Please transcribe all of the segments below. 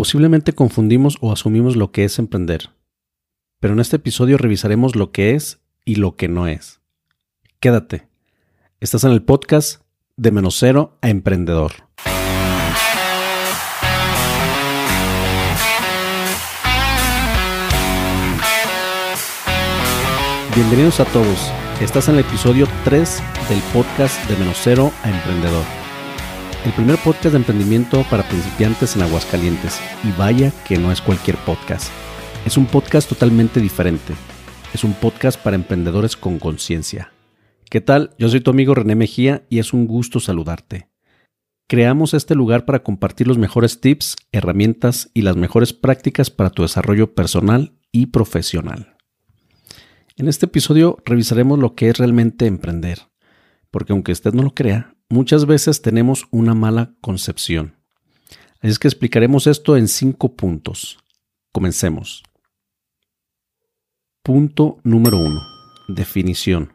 Posiblemente confundimos o asumimos lo que es emprender, pero en este episodio revisaremos lo que es y lo que no es. Quédate. Estás en el podcast de menos cero a emprendedor. Bienvenidos a todos. Estás en el episodio 3 del podcast de menos cero a emprendedor el primer podcast de emprendimiento para principiantes en Aguascalientes. Y vaya que no es cualquier podcast. Es un podcast totalmente diferente. Es un podcast para emprendedores con conciencia. ¿Qué tal? Yo soy tu amigo René Mejía y es un gusto saludarte. Creamos este lugar para compartir los mejores tips, herramientas y las mejores prácticas para tu desarrollo personal y profesional. En este episodio revisaremos lo que es realmente emprender, porque aunque usted no lo crea, muchas veces tenemos una mala concepción. Así es que explicaremos esto en cinco puntos. Comencemos. Punto número uno. Definición.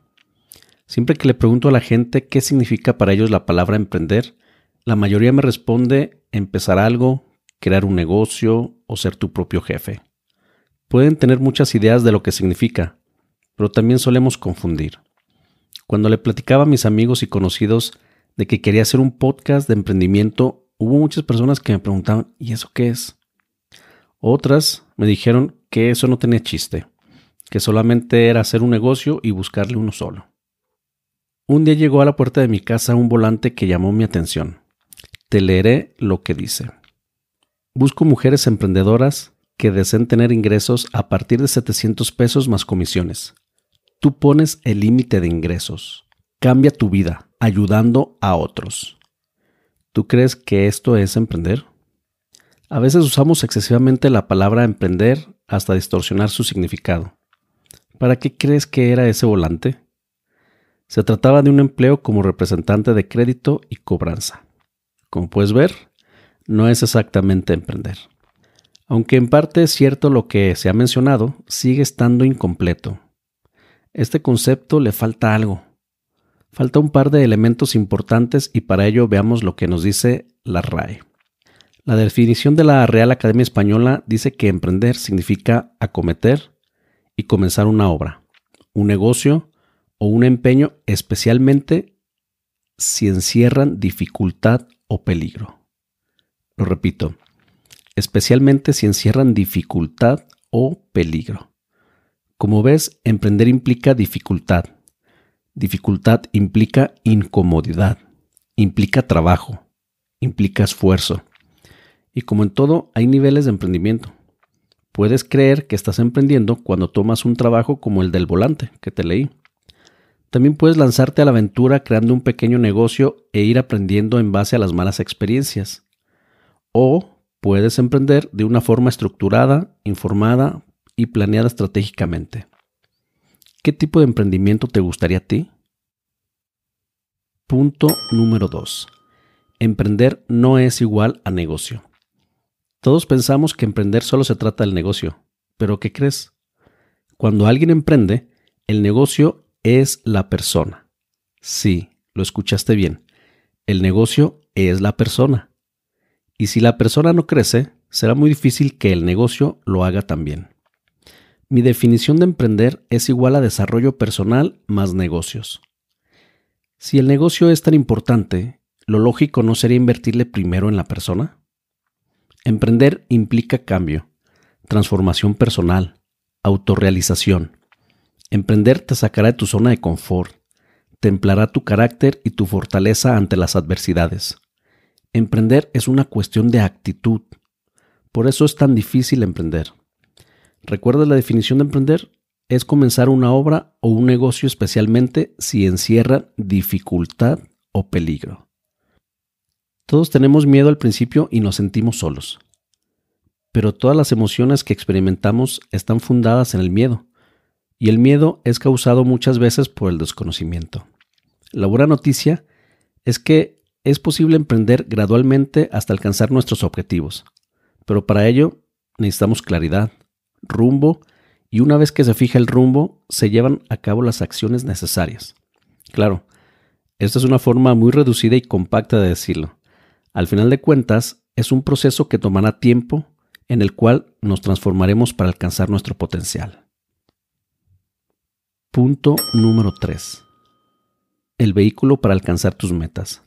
Siempre que le pregunto a la gente qué significa para ellos la palabra emprender, la mayoría me responde empezar algo, crear un negocio o ser tu propio jefe. Pueden tener muchas ideas de lo que significa, pero también solemos confundir. Cuando le platicaba a mis amigos y conocidos de que quería hacer un podcast de emprendimiento, hubo muchas personas que me preguntaban, ¿y eso qué es? Otras me dijeron que eso no tenía chiste, que solamente era hacer un negocio y buscarle uno solo. Un día llegó a la puerta de mi casa un volante que llamó mi atención. Te leeré lo que dice. Busco mujeres emprendedoras que deseen tener ingresos a partir de 700 pesos más comisiones. Tú pones el límite de ingresos. Cambia tu vida ayudando a otros. ¿Tú crees que esto es emprender? A veces usamos excesivamente la palabra emprender hasta distorsionar su significado. ¿Para qué crees que era ese volante? Se trataba de un empleo como representante de crédito y cobranza. Como puedes ver, no es exactamente emprender. Aunque en parte es cierto lo que se ha mencionado, sigue estando incompleto. Este concepto le falta algo, Falta un par de elementos importantes y para ello veamos lo que nos dice la RAE. La definición de la Real Academia Española dice que emprender significa acometer y comenzar una obra, un negocio o un empeño, especialmente si encierran dificultad o peligro. Lo repito, especialmente si encierran dificultad o peligro. Como ves, emprender implica dificultad, Dificultad implica incomodidad, implica trabajo, implica esfuerzo. Y como en todo, hay niveles de emprendimiento. Puedes creer que estás emprendiendo cuando tomas un trabajo como el del volante que te leí. También puedes lanzarte a la aventura creando un pequeño negocio e ir aprendiendo en base a las malas experiencias. O puedes emprender de una forma estructurada, informada y planeada estratégicamente. ¿Qué tipo de emprendimiento te gustaría a ti? Punto número 2. Emprender no es igual a negocio. Todos pensamos que emprender solo se trata del negocio, pero ¿qué crees? Cuando alguien emprende, el negocio es la persona. Sí, lo escuchaste bien. El negocio es la persona. Y si la persona no crece, será muy difícil que el negocio lo haga también. Mi definición de emprender es igual a desarrollo personal más negocios. Si el negocio es tan importante, ¿lo lógico no sería invertirle primero en la persona? Emprender implica cambio, transformación personal, autorrealización. Emprender te sacará de tu zona de confort, templará tu carácter y tu fortaleza ante las adversidades. Emprender es una cuestión de actitud. Por eso es tan difícil emprender. ¿Recuerdas la definición de emprender? Es comenzar una obra o un negocio especialmente si encierra dificultad o peligro. Todos tenemos miedo al principio y nos sentimos solos. Pero todas las emociones que experimentamos están fundadas en el miedo, y el miedo es causado muchas veces por el desconocimiento. La buena noticia es que es posible emprender gradualmente hasta alcanzar nuestros objetivos, pero para ello necesitamos claridad, rumbo y una vez que se fija el rumbo, se llevan a cabo las acciones necesarias. Claro, esta es una forma muy reducida y compacta de decirlo. Al final de cuentas, es un proceso que tomará tiempo, en el cual nos transformaremos para alcanzar nuestro potencial. Punto número 3. El vehículo para alcanzar tus metas.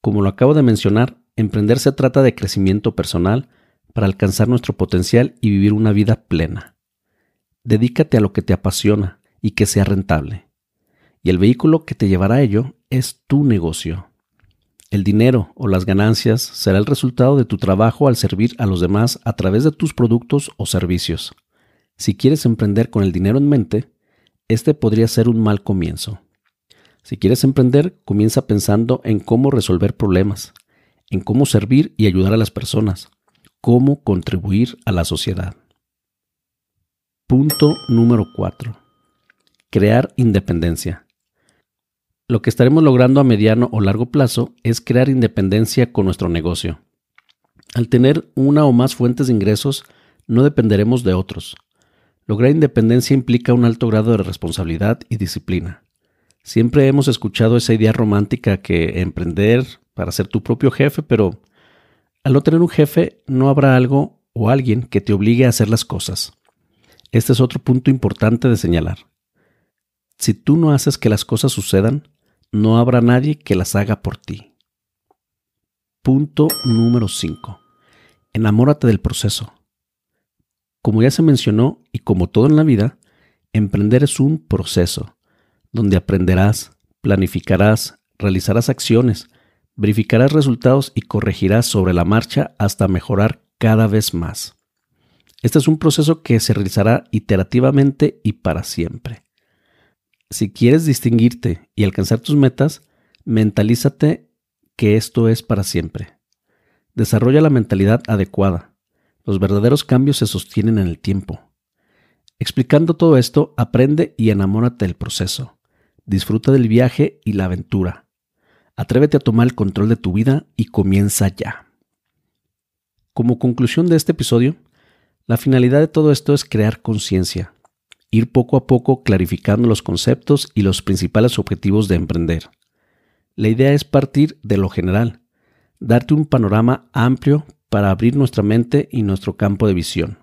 Como lo acabo de mencionar, emprender se trata de crecimiento personal para alcanzar nuestro potencial y vivir una vida plena. Dedícate a lo que te apasiona y que sea rentable. Y el vehículo que te llevará a ello es tu negocio. El dinero o las ganancias será el resultado de tu trabajo al servir a los demás a través de tus productos o servicios. Si quieres emprender con el dinero en mente, este podría ser un mal comienzo. Si quieres emprender, comienza pensando en cómo resolver problemas, en cómo servir y ayudar a las personas, cómo contribuir a la sociedad. Punto número 4. Crear independencia. Lo que estaremos logrando a mediano o largo plazo es crear independencia con nuestro negocio. Al tener una o más fuentes de ingresos, no dependeremos de otros. Lograr independencia implica un alto grado de responsabilidad y disciplina. Siempre hemos escuchado esa idea romántica que emprender para ser tu propio jefe, pero al no tener un jefe no habrá algo o alguien que te obligue a hacer las cosas. Este es otro punto importante de señalar. Si tú no haces que las cosas sucedan, no habrá nadie que las haga por ti. Punto número 5. Enamórate del proceso. Como ya se mencionó y como todo en la vida, emprender es un proceso, donde aprenderás, planificarás, realizarás acciones, verificarás resultados y corregirás sobre la marcha hasta mejorar cada vez más. Este es un proceso que se realizará iterativamente y para siempre. Si quieres distinguirte y alcanzar tus metas, mentalízate que esto es para siempre. Desarrolla la mentalidad adecuada. Los verdaderos cambios se sostienen en el tiempo. Explicando todo esto, aprende y enamórate del proceso. Disfruta del viaje y la aventura. Atrévete a tomar el control de tu vida y comienza ya. Como conclusión de este episodio, la finalidad de todo esto es crear conciencia, ir poco a poco clarificando los conceptos y los principales objetivos de emprender. La idea es partir de lo general, darte un panorama amplio para abrir nuestra mente y nuestro campo de visión.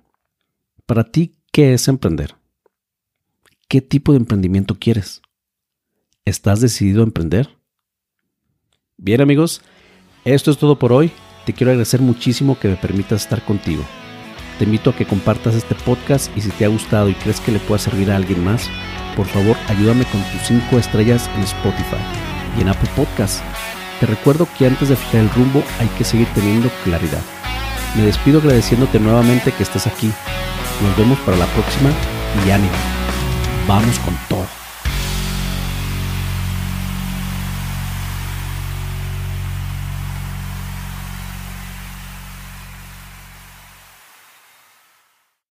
Para ti, ¿qué es emprender? ¿Qué tipo de emprendimiento quieres? ¿Estás decidido a emprender? Bien amigos, esto es todo por hoy. Te quiero agradecer muchísimo que me permitas estar contigo. Te invito a que compartas este podcast y si te ha gustado y crees que le pueda servir a alguien más, por favor ayúdame con tus 5 estrellas en Spotify y en Apple Podcasts. Te recuerdo que antes de fijar el rumbo hay que seguir teniendo claridad. Me despido agradeciéndote nuevamente que estés aquí. Nos vemos para la próxima y ánimo. Vamos con todo.